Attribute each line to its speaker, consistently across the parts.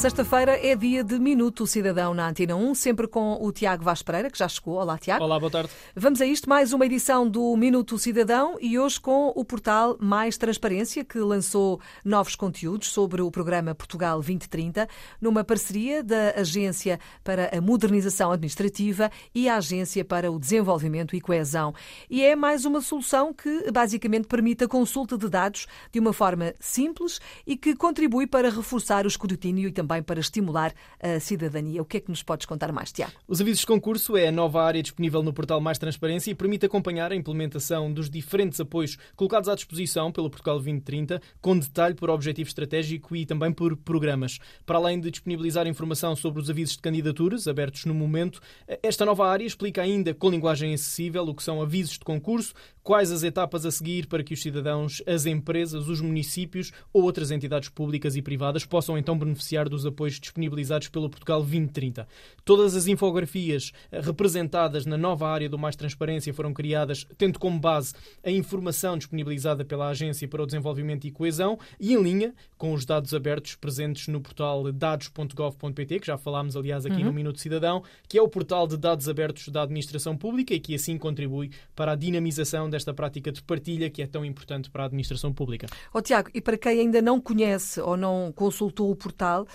Speaker 1: Sexta-feira é dia de Minuto Cidadão na Antena 1, sempre com o Tiago Vaz Pereira, que já chegou. Olá, Tiago.
Speaker 2: Olá, boa tarde.
Speaker 1: Vamos a isto, mais uma edição do Minuto Cidadão e hoje com o portal Mais Transparência, que lançou novos conteúdos sobre o programa Portugal 2030, numa parceria da Agência para a Modernização Administrativa e a Agência para o Desenvolvimento e Coesão. E é mais uma solução que basicamente permite a consulta de dados de uma forma simples e que contribui para reforçar o escrutínio e também para estimular a cidadania. O que é que nos podes contar mais, Tiago?
Speaker 2: Os avisos de concurso é a nova área disponível no portal Mais Transparência e permite acompanhar a implementação dos diferentes apoios colocados à disposição pelo Portugal 2030, com detalhe por objetivo estratégico e também por programas. Para além de disponibilizar informação sobre os avisos de candidaturas abertos no momento, esta nova área explica ainda com linguagem acessível o que são avisos de concurso, quais as etapas a seguir para que os cidadãos, as empresas, os municípios ou outras entidades públicas e privadas possam então beneficiar dos apoios disponibilizados pelo Portugal 2030. Todas as infografias eh, representadas na nova área do Mais Transparência foram criadas tendo como base a informação disponibilizada pela Agência para o Desenvolvimento e Coesão e em linha com os dados abertos presentes no portal dados.gov.pt, que já falámos, aliás, aqui uhum. no Minuto Cidadão, que é o portal de dados abertos da administração pública e que assim contribui para a dinamização desta prática de partilha que é tão importante para a administração pública.
Speaker 1: Oh, Tiago, e para quem ainda não conhece ou não consultou o portal,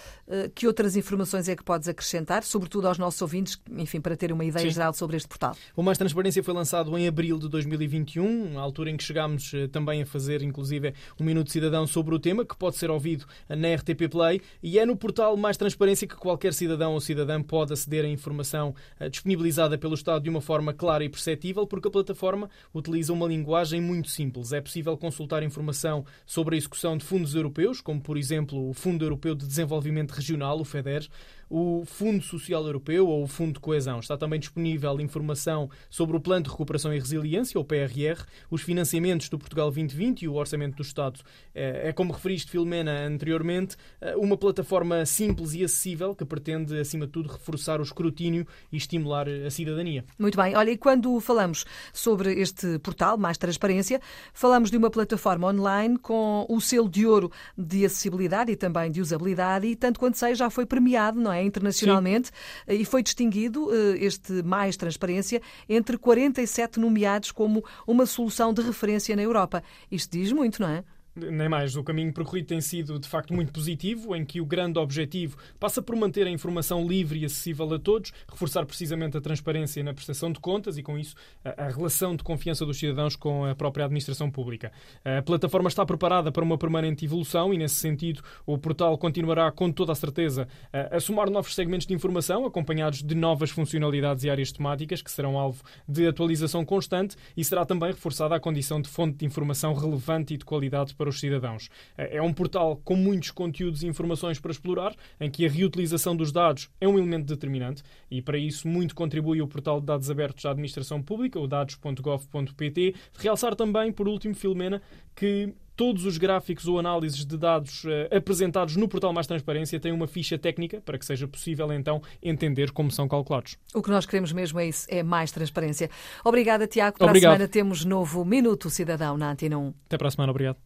Speaker 1: que outras informações é que podes acrescentar, sobretudo aos nossos ouvintes, enfim, para terem uma ideia Sim. geral sobre este portal?
Speaker 2: O Mais Transparência foi lançado em abril de 2021, a altura em que chegámos eh, também a fazer, inclusive, um Minuto Cidadão sobre o tema, que pode ser ouvido na RTP Play, e é no portal Mais Transparência que qualquer cidadão ou cidadã pode aceder à informação eh, disponibilizada pelo Estado de uma forma clara e perceptível, porque a plataforma utiliza uma linguagem muito simples. É possível consultar informação sobre a execução de fundos europeus, como, por exemplo, o Fundo Europeu de Desenvolvimento Regional, o FEDER, o Fundo Social Europeu ou o Fundo de Coesão. Está também disponível informação sobre o Plano de Recuperação e Resiliência, ou PRR, os financiamentos do Portugal 2020 e o Orçamento do Estado. É, é como referiste, Filomena, anteriormente, eh, uma plataforma simples e acessível que pretende, acima de tudo, reforçar o escrutínio e estimular a cidadania.
Speaker 1: Muito bem. Olha, e quando falamos sobre este portal, Mais Transparência, falamos de uma plataforma online com o selo de ouro de acessibilidade e também de usabilidade e, tanto quanto sei, já foi premiado, não é? é? internacionalmente, Sim. e foi distinguido eh, este Mais Transparência entre 47 nomeados como uma solução de referência na Europa. Isto diz muito, não é?
Speaker 2: Nem mais. O caminho percorrido tem sido, de facto, muito positivo, em que o grande objetivo passa por manter a informação livre e acessível a todos, reforçar precisamente a transparência na prestação de contas e, com isso, a, relação de confiança dos cidadãos com a própria administração pública. A plataforma está preparada para uma permanente evolução e, nesse sentido, o portal continuará, com toda a certeza, a somar novos segmentos de informação, acompanhados de novas funcionalidades e áreas temáticas que serão alvo de atualização constante e será também reforçada a condição de fonte de informação relevante e de qualidade para para os cidadãos. É um portal com muitos conteúdos e informações para explorar, em que a reutilização dos dados é um elemento determinante e para isso muito contribui o portal de dados abertos da administração pública, o dados.gov.pt. Realçar também, por último, Filomena, que todos os gráficos ou análises de dados uh, apresentados no portal Mais Transparência têm uma ficha técnica para que seja possível então entender como são calculados.
Speaker 1: O que nós queremos mesmo é isso, é mais transparência. Obrigada, Tiago. Para obrigado. a semana temos novo Minuto Cidadão na Antena 1.
Speaker 2: Até para a semana, obrigado.